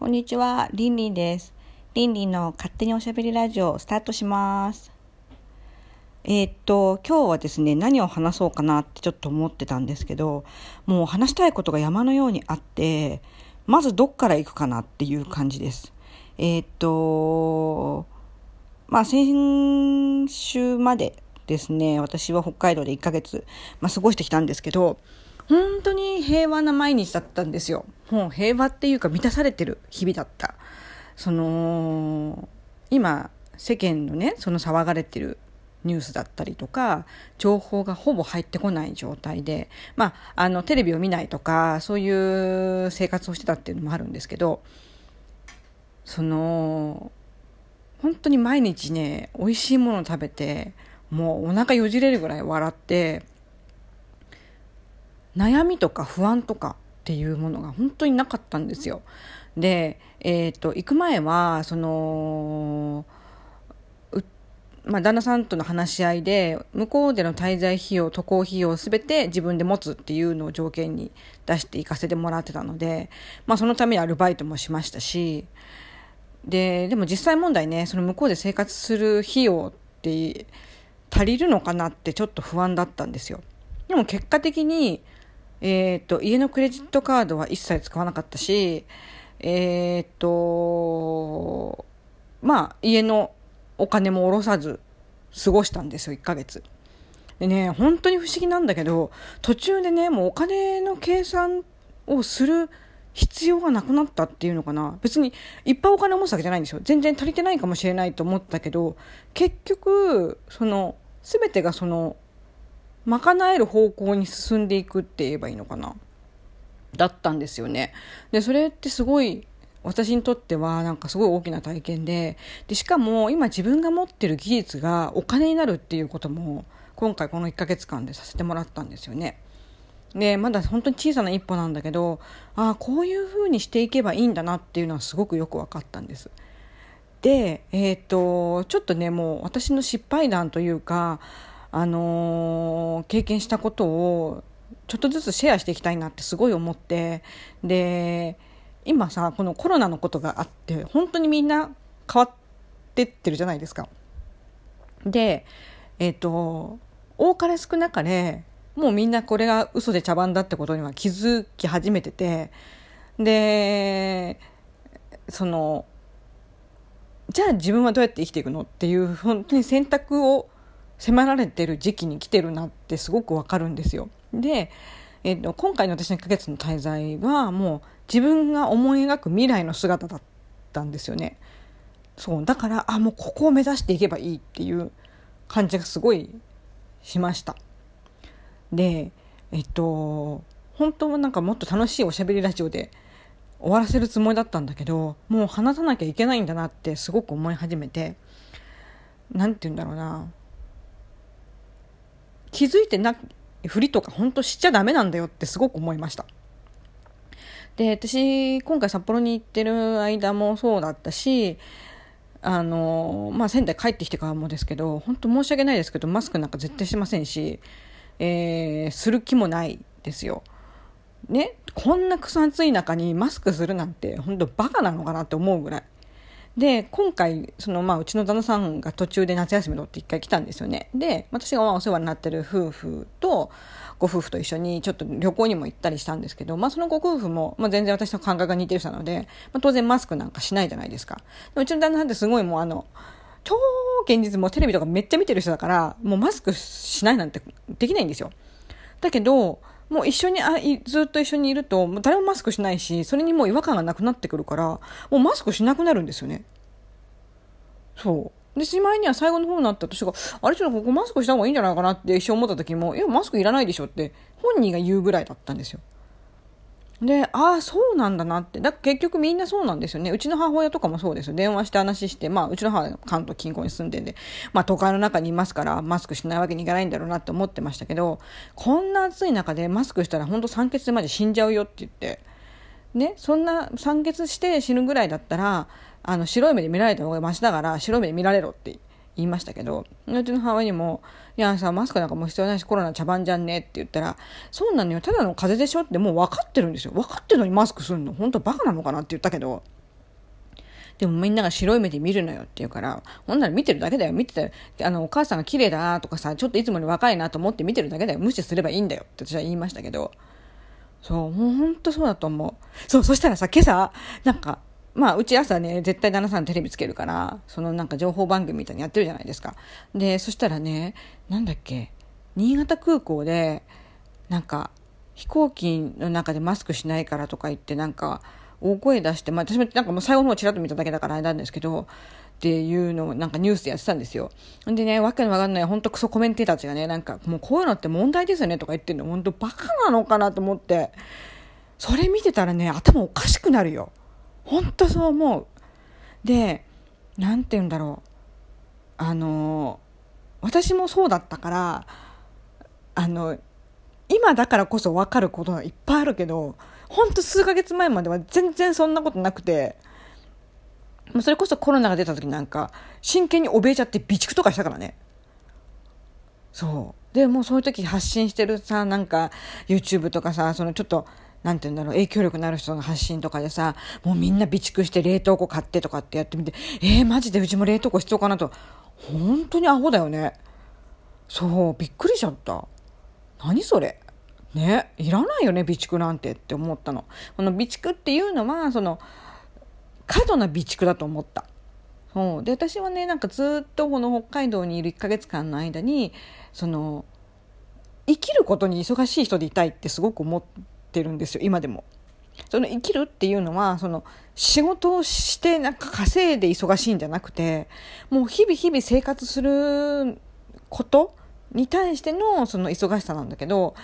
こんにちは、リンリンです。リンリンの勝手におしゃべりラジオスタートします。えー、っと、今日はですね、何を話そうかなってちょっと思ってたんですけど、もう話したいことが山のようにあって、まずどっから行くかなっていう感じです。えー、っと、まあ先週までですね、私は北海道で1ヶ月、まあ、過ごしてきたんですけど、本当に平和な毎日だったんですよ。もう平和っていうか満たされてる日々だった。その、今、世間のね、その騒がれてるニュースだったりとか情報がほぼ入ってこない状態で、まあ、あのテレビを見ないとかそういう生活をしてたっていうのもあるんですけどその本当に毎日ね美味しいもの食べてもうお腹よじれるぐらい笑って悩みとか不安とかっていうものが本当になかったんですよ。で、えーと、行く前はそのまあ、旦那さんとの話し合いで向こうでの滞在費用渡航費用を全て自分で持つっていうのを条件に出して行かせてもらってたので、まあ、そのためにアルバイトもしましたしででも実際問題ねその向こうで生活する費用って足りるのかなってちょっと不安だったんですよ。でも結果的に、えーと、家のクレジットカードは一切使わなかったしえっ、とまあ家のお金も下ろさず過ごしたんですよ1ヶ月。でね本当に不思議なんだけど途中でねもうお金の計算をする必要がなくなったっていうのかな別にいっぱいお金を持つわけじゃないんですよ全然足りてないかもしれないと思ったけど結局その全てがその賄える方向に進んでいくって言えばいいのかな？だったんですよねでそれってすごい私にとってはなんかすごい大きな体験ででしかも今自分が持ってる技術がお金になるっていうことも今回この1ヶ月間でさせてもらったんですよね。でまだ本当に小さな一歩なんだけどああこういうふうにしていけばいいんだなっていうのはすごくよく分かったんです。で、えーと、とちょっとねもう私の失敗談というか、あのー、経験したことをちょっとずつシェアしていきたいなってすごい思ってで今さこのコロナのことがあって本当にみんな変わってってるじゃないですか。でえっ、ー、と多かれ少なかれもうみんなこれが嘘で茶番だってことには気づき始めててでそのじゃあ自分はどうやって生きていくのっていう本当に選択を迫られてる時期に来てるなってすごくわかるんですよ。でえーと、今回の私の1ヶ月の滞在はもう自分が思い描く未来の姿だったんですよね。そうだからあもうここを目指していけばいいっていう感じがすごいしました。でえっと本当はなんかもっと楽しいおしゃべりラジオで終わらせるつもりだったんだけどもう話さなきゃいけないんだなってすごく思い始めて何て言うんだろうな気づいてなふりとか本当しちゃダメなんだよってすごく思いました。で私今回札幌に行ってる間もそうだったしあのまあ、仙台帰ってきてからもですけど本当申し訳ないですけどマスクなんか絶対しませんし、えー、する気もないですよ。ね、こんな草暑い中にマスクするなんて本当バカなのかなって思うぐらいで今回その、まあ、うちの旦那さんが途中で夏休みのって一回来たんですよね。で私がお世話になってる夫婦とご夫婦と一緒にちょっと旅行にも行ったりしたんですけど、まあ、そのご夫婦も、まあ、全然私の感覚が似てる人なので、まあ、当然マスクなんかしないじゃないですか。うちの旦那さんってすごいもうあの超現実もテレビとかめっちゃ見てる人だからもうマスクしないなんてできないんですよ。だけどもう一緒にあずっと一緒にいるともう誰もマスクしないしそれにもう違和感がなくなってくるからもうマスクしなくなるんですよね。そう。でしまいには最後の方になった私があれちょっとここマスクした方がいいんじゃないかなって一瞬思った時もいやマスクいらないでしょって本人が言うぐらいだったんですよ。で、ああ、そうなんだなって。だから結局みんなそうなんですよね。うちの母親とかもそうですよ。電話して話して、まあ、うちの母は関東近郊に住んでんで、まあ、都会の中にいますから、マスクしないわけにいかないんだろうなって思ってましたけど、こんな暑い中でマスクしたら本当酸欠でまで死んじゃうよって言って、ね、そんな酸欠して死ぬぐらいだったら、あの、白い目で見られた方がマシだから、白い目で見られろって言いましたけど、うちの母親にも、いやさ、マスクなんかも必要ないし、コロナ茶番じゃんねって言ったら、そうなのよ、ただの風邪でしょってもう分かってるんですよ。分かってるのにマスクするの。本当バカなのかなって言ったけど、でもみんなが白い目で見るのよって言うから、ほんなら見てるだけだよ。見てたあの、お母さんが綺麗だなとかさ、ちょっといつもに若いなと思って見てるだけだよ。無視すればいいんだよって私は言いましたけど。そう、もうほんとそうだと思う。そう、そしたらさ、今朝、なんか、まあ、うち朝ね、絶対旦那さんテレビつけるから、そのなんか情報番組みたいにやってるじゃないですか。で、そしたらね、なんだっけ、新潟空港で、なんか、飛行機の中でマスクしないからとか言って、なんか、大声出して、まあ私もなんかもう最後の方ちらっと見ただけだからあれなんですけど、っていうのをなんかニュースでやってたんですよ。でね、わけのわかんない、ほんとクソコメンテーターたちがね、なんかもうこういうのって問題ですよねとか言ってるの、ほんとバカなのかなと思って、それ見てたらね、頭おかしくなるよ。ほんとそう思う。で、なんて言うんだろう。あの、私もそうだったから、あの、今だからこそ分かることがいっぱいあるけど、ほんと数ヶ月前までは全然そんなことなくて、それこそコロナが出た時なんか、真剣に怯えちゃって備蓄とかしたからね。そう。で、もうそういう時発信してるさ、なんか、YouTube とかさ、そのちょっと、なんて言うんだろう、影響力のある人の発信とかでさ、もうみんな備蓄して冷凍庫買ってとかってやってみて、えー、マジでうちも冷凍庫必要かなと。本当にアホだよね。そう、びっくりしちゃった。何それ。ね、いらないよね、備蓄なんてって思ったの。この備蓄っていうのは、その、過度な備蓄だと思った。そうで私はねなんかずっとこの北海道にいる1ヶ月間の間にその生きることに忙しい人でいたいってすごく思っててるんですよ今でも。その生きるっていうのはその仕事をしてなんか稼いで忙しいんじゃなくてもう日々日々生活することに対してのその忙しさなんだけど、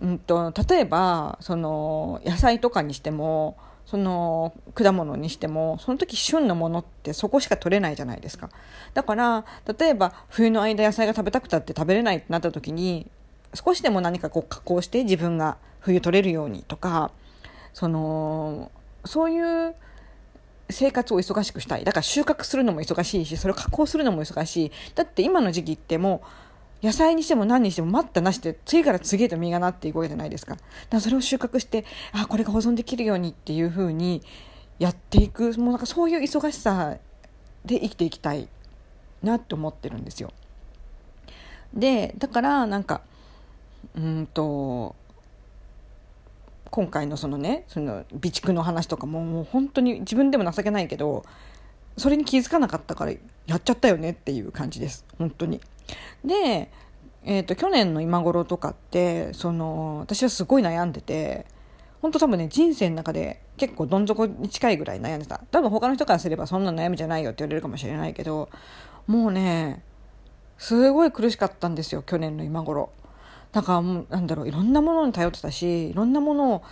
うんと、例えばその野菜とかにしてもその果物にしてもその時旬のものってそこしか取れないじゃないですかだから例えば冬の間野菜が食べたくたって食べれないってなった時に少しでも何かこう加工して自分が冬取れるようにとかそのそういう生活を忙しくしたいだから収穫するのも忙しいしそれを加工するのも忙しいだって今の時期ってもう野菜にしても何にしても待ったなしで次から次へと実がなっていくわけじゃないですか。だからそれを収穫してあこれが保存できるようにっていうふうにやっていくもうなんかそういう忙しさで生きていきたいなって思ってるんですよ。でだからなんかうんと今回のそのねその備蓄の話とかももう本当に自分でも情けないけどそれに気づかなかったからやっちゃったよねっていう感じです。本当に。で、えーと、去年の今頃とかってその私はすごい悩んでて本当多分ね人生の中で結構どん底に近いぐらい悩んでた。多分他の人からすればそんな悩みじゃないよって言われるかもしれないけどもうねすごい苦しかったんですよ去年の今頃。だからもうなんだろういろんなものに頼ってたしいろんなもの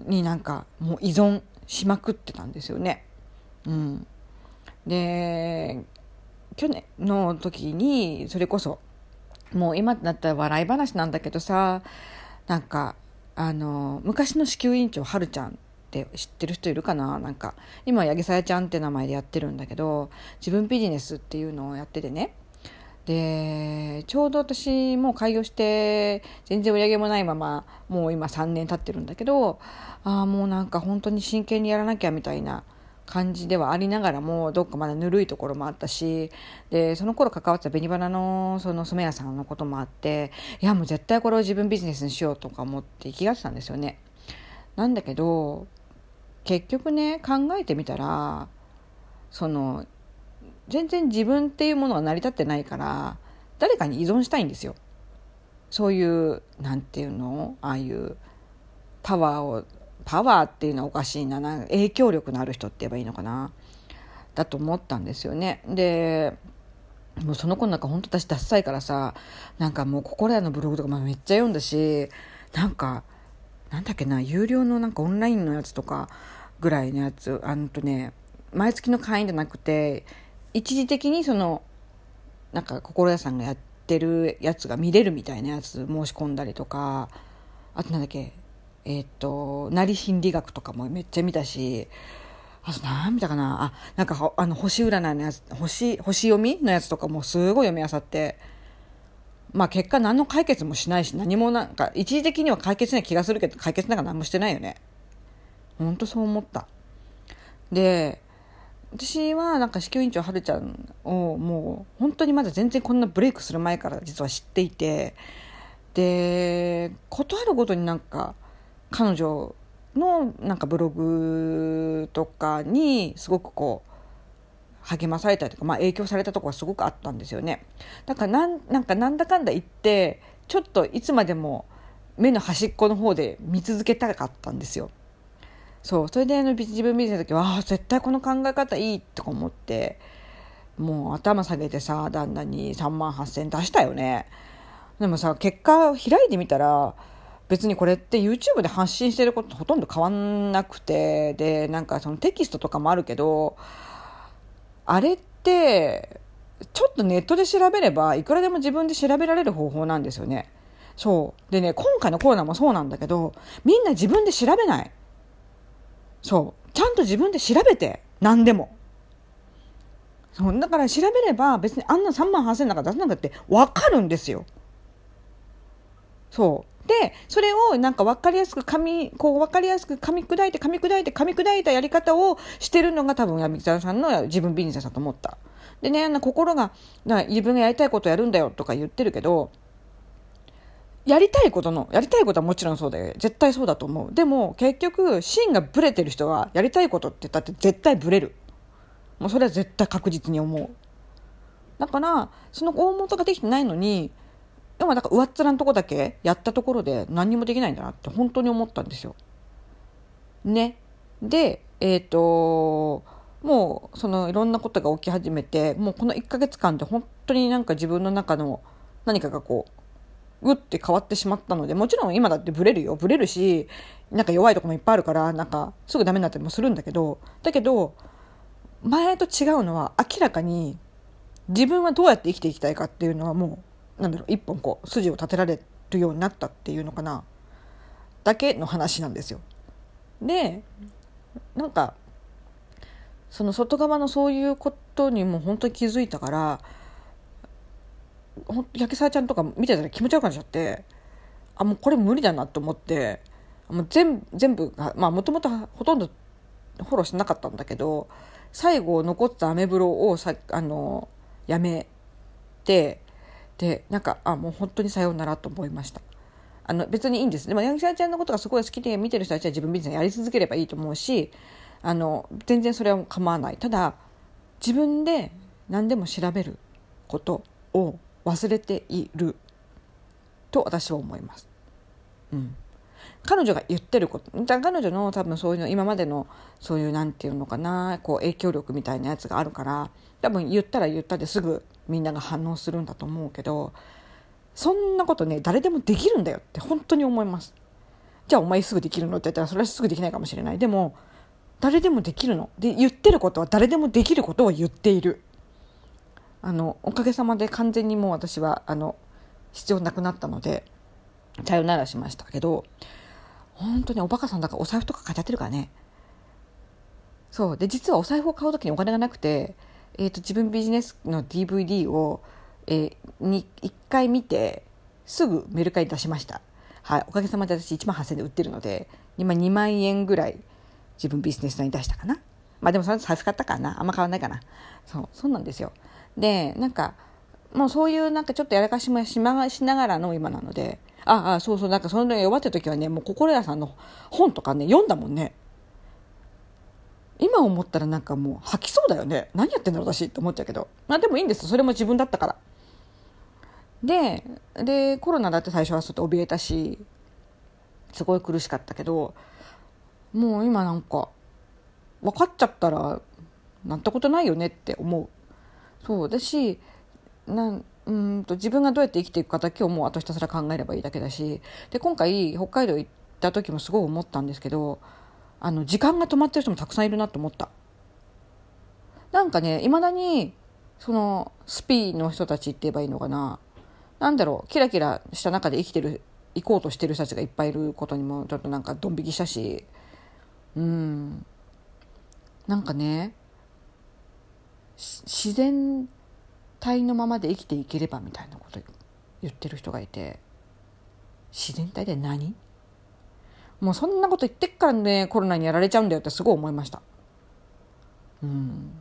になんかもう依存しまくってたんですよね。うん。で去年の時にそれこそもう今だったら笑い話なんだけどさなんかあの昔の子宮委員長はるちゃんって知ってる人いるかな？なんか今八木さやちゃんって名前でやってるんだけど自分ビジネスっていうのをやっててね。でちょうど私もう開業して全然売り上げもないままもう今3年経ってるんだけどああもうなんか本当に真剣にやらなきゃみたいな感じではありながらもどっかまだぬるいところもあったしでその頃関わってた紅花のその染屋さんのこともあっていやもう絶対これを自分ビジネスにしようとか思って生きがってたんですよね。なんだけど結局ね考えてみたらその全然自分っていうものが成り立ってないから誰かに依存したいんですよ。そういうなんていうの？ああいうパワーをパワーっていうのはおかしいなな影響力のある人って言えばいいのかな？だと思ったんですよね。でもうその子なんか本当私ダッサいからさなんかもう心屋のブログとかめっちゃ読んだしなんかなんだっけな有料のなんかオンラインのやつとかぐらいのやつあのとね毎月の会員じゃなくて一時的にそのなんか心屋さんがやってるやつが見れるみたいなやつ申し込んだりとかあとなんだっけえっ、ー、と、なり心理学とかもめっちゃ見たし、あと何見たかなあ、なんかあの星占いのやつ、星、星読みのやつとかもすごい読み漁って、まあ結果何の解決もしないし、何もなんか、一時的には解決ない気がするけど、解決なんか何もしてないよね。ほんとそう思った。で、私はなんか子宮院長はるちゃんをもう本当にまだ全然こんなブレイクする前から実は知っていてで事あるごとになんか彼女のなんかブログとかにすごくこう励まされたりとか、まあ、影響されたところがすごくあったんですよね。だからなんなんかなんだかんだ言ってちょっといつまでも目の端っこの方で見続けたかったんですよ。そうそれであの自分見てた時はあ絶対この考え方いいとか思ってもう頭下げてさ旦那に3万8,000出したよね。でもさ結果開いてみたら別にこれって YouTube で発信してることとほとんど変わんなくてでなんかそのテキストとかもあるけどあれってちょっとネットで調べればいくらでも自分で調べられる方法なんですよね。そう。でね今回のコーナーもそうなんだけどみんな自分で調べない。そう。ちゃんと自分で調べて。何でも。そう。だから調べれば別にあんな3万8000円なんか出さなくて分かるんですよ。そう。でそれをなんか分かりやすく噛みこう分かりやすく噛み砕いて噛み砕いて噛み砕いたやり方をしてるのが多分闇沢さんの自分ビジネスだと思った。でね心が自分がやりたいことやるんだよとか言ってるけどやりたいことのやりたいことはもちろんそうで絶対そうだと思うでも結局芯がブレてる人はやりたいことって言ったって絶対ブレるもうそれは絶対確実に思うだからその大元ができてないのにでもなんか上っ面のとこだけやったところで何にもできないんだなって本当に思ったんですよ。ね。で、えっ、ー、と、もうそのいろんなことが起き始めて、もうこの1ヶ月間で本当になんか自分の中の何かがこう、ぐって変わってしまったので、もちろん今だってブレるよ。ブレるし、なんか弱いとこもいっぱいあるから、なんかすぐダメになったりもするんだけど、だけど、前と違うのは明らかに自分はどうやって生きていきたいかっていうのはもうなんだろう一本こう筋を立てられるようになったっていうのかなだけの話なんですよ。でなんかその外側のそういうことにも本当に気づいたからほんと焼きさちゃんとか見てたら気持ち悪くなっちゃってあもうこれ無理だなと思ってもう全全部がまあもともとほとんどフォローしてなかったんだけど最後残ったアメブロをさあのやめてでなんかあもう本当にさようならと思いました。あの別にいいんです。でも柳沢ちゃんのことがすごい好きで見てる人たちは自分ビジネスやり続ければいいと思うしあの全然それは構わない。ただ自分で何でも調べることを忘れていると私は思います。うん。彼女が言ってること彼女の多分そういうの今までのそういうなんていうのかなこう影響力みたいなやつがあるから多分言ったら言ったですぐみんなが反応するんだと思うけどそんなことね誰でもできるんだよって本当に思います。じゃあお前すぐできるのって言ったらそれはすぐできないかもしれない。でも誰でもできるの。で言ってることは誰でもできることを言っているあのおかげさまで完全にもう私はあの必要なくなったのでさよならしましたけど本当におバカさんだからお財布とか買っちゃってるからね。そう。で実はお財布を買う時にお金がなくてえーと、自分ビジネスの DVD を、えー、に1回見てすぐメルカリ出しました、はい、おかげさまで私1万8000円で売ってるので今2万円ぐらい自分ビジネスさんに出したかな。まあでもそれ財布買ったかな。あんま変わないかな。そう。そうなんですよ。でなんかもうそういうなんかちょっとやらかしもしながらの今なのでああそうそうなんかその弱って時はねもう心屋さんの本とかね読んだもんね。今思ったらなんかもう吐きそうだよね。何やってんだろう私って思っちゃうけど。まあでもいいんです。それも自分だったから。ででコロナだって最初はちょっと怯えたしすごい苦しかったけどもう今なんか分かっちゃったらなんてことないよねって思う。そうだしなんうんと自分がどうやって生きていくかだけをもうあとひたすら考えればいいだけだしで今回北海道行った時もすごい思ったんですけどあの時間が止まってる人もたくさんいるなと思った。なんかねいまだにそのスピーの人たちって言えばいいのかな。なんだろうキラキラした中で生きてる行こうとしてる人たちがいっぱいいることにもちょっとなんかドン引きしたしうん。なんかね自然体のままで生きていければみたいなこと言ってる人がいて自然体で何？もうそんなこと言ってっからねコロナにやられちゃうんだよってすごい思いました。うん。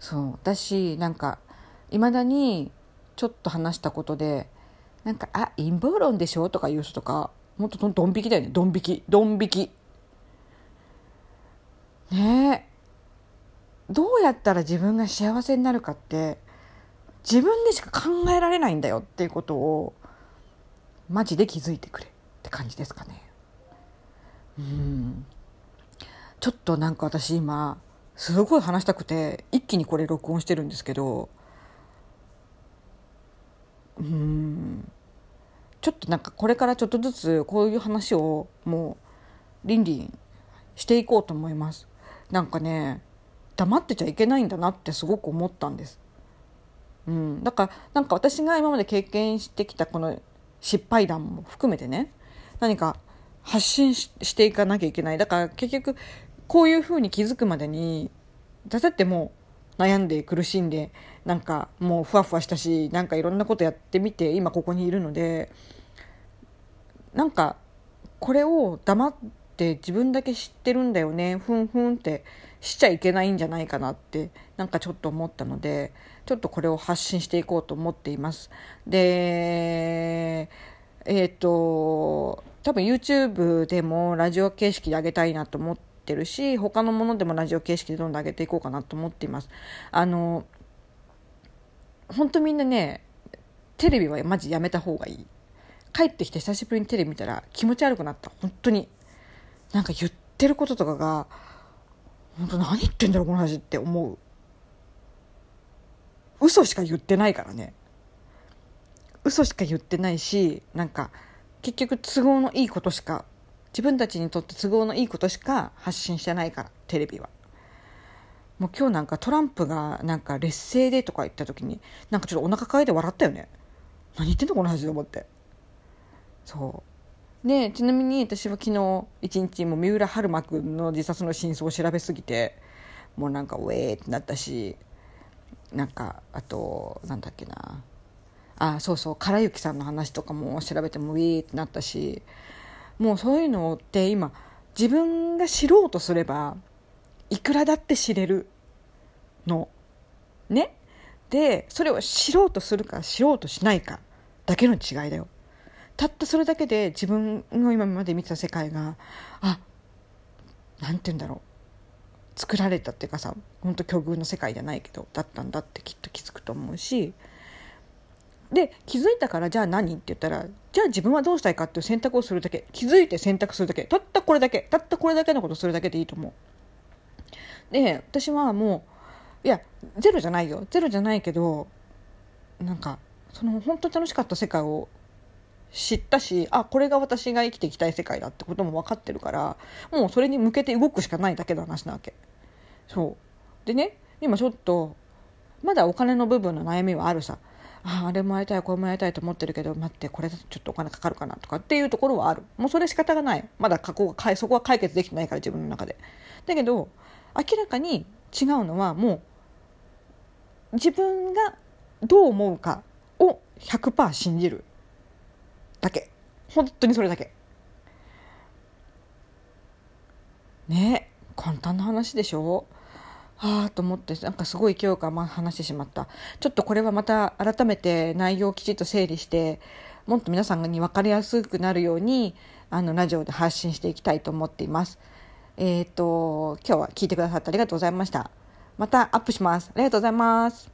そう。だしなんかいまだにちょっと話したことでなんか「あ陰謀論でしょ?」とか言う人とかもっとドン引きだよね。ドン引き。ドン引き。ねえ。どうやったら自分が幸せになるかって自分でしか考えられないんだよっていうことをマジで気づいてくれって感じですかね。うん。ちょっとなんか私今すごい話したくて一気にこれ録音してるんですけどうん。ちょっとなんかこれからちょっとずつこういう話をもう倫理していこうと思います。なんかね黙ってちゃいけないんだなってすごく思ったんです、うん、だからなんか私が今まで経験してきたこの失敗談も含めてね何か発信していかなきゃいけない。だから結局こういうふうに気づくまでにだってもう悩んで苦しんでなんかもうふわふわしたしなんかいろんなことやってみて今ここにいるのでなんかこれを黙って自分だけ知ってるんだよねふんふんってしちゃいけないんじゃないかなってなんかちょっと思ったのでちょっとこれを発信していこうと思っています。でえっ、ー、と多分 YouTube でもラジオ形式で上げたいなと思ってるし他のものでもラジオ形式でどんどん上げていこうかなと思っています。あの本当みんなねテレビはマジやめた方がいい。帰ってきて久しぶりにテレビ見たら気持ち悪くなった本当になんか言ってることとかが本当何言ってんだろうこの話って思う。嘘しか言ってないからね。嘘しか言ってないしなんか結局都合のいいことしか自分たちにとって都合のいいことしか発信してないからテレビは。もう今日なんかトランプがなんか劣勢でとか言った時になんかちょっとお腹抱えて笑ったよね。何言ってんのこの話と思って。そう。でちなみに私は昨日一日も三浦春馬くんの自殺の真相を調べすぎてもうなんかウェーってなったしなんかあとなんだっけな。あそうそう唐幸さんの話とかも調べてもウィーってなったしもうそういうのって今自分が知ろうとすればいくらだって知れるの。ね。でそれを知ろうとするか知ろうとしないかだけの違いだよ。たったそれだけで自分の今まで見てた世界があなんて言うんだろう。作られたっていうかさ本当境遇の世界じゃないけどだったんだってきっと気づくと思うし。で気づいたからじゃあ何って言ったらじゃあ自分はどうしたいかっていう選択をするだけ。気づいて選択するだけ。たったこれだけ。たったこれだけのことするだけでいいと思う。で私はもういやゼロじゃないよ。ゼロじゃないけどなんかその本当に楽しかった世界を知ったしあこれが私が生きていきたい世界だってことも分かってるからもうそれに向けて動くしかないだけの話なわけ。そう。でね今ちょっとまだお金の部分の悩みはあるさ。ああれもやりたいこれもやりたいと思ってるけど待ってこれだとちょっとお金かかるかなとかっていうところはある。もうそれ仕方がない。まだ過去がそこは解決できてないから自分の中で。だけど明らかに違うのはもう自分がどう思うかを100%信じる。だけ。本当にそれだけ。ね簡単な話でしょ？はあと思ってなんかすごい勢い感話してしまった。ちょっとこれはまた改めて内容をきちっと整理してもっと皆さんに分かりやすくなるようにあのラジオで発信していきたいと思っています。えっ、ー、と今日は聞いてくださってありがとうございました。またアップします。ありがとうございます。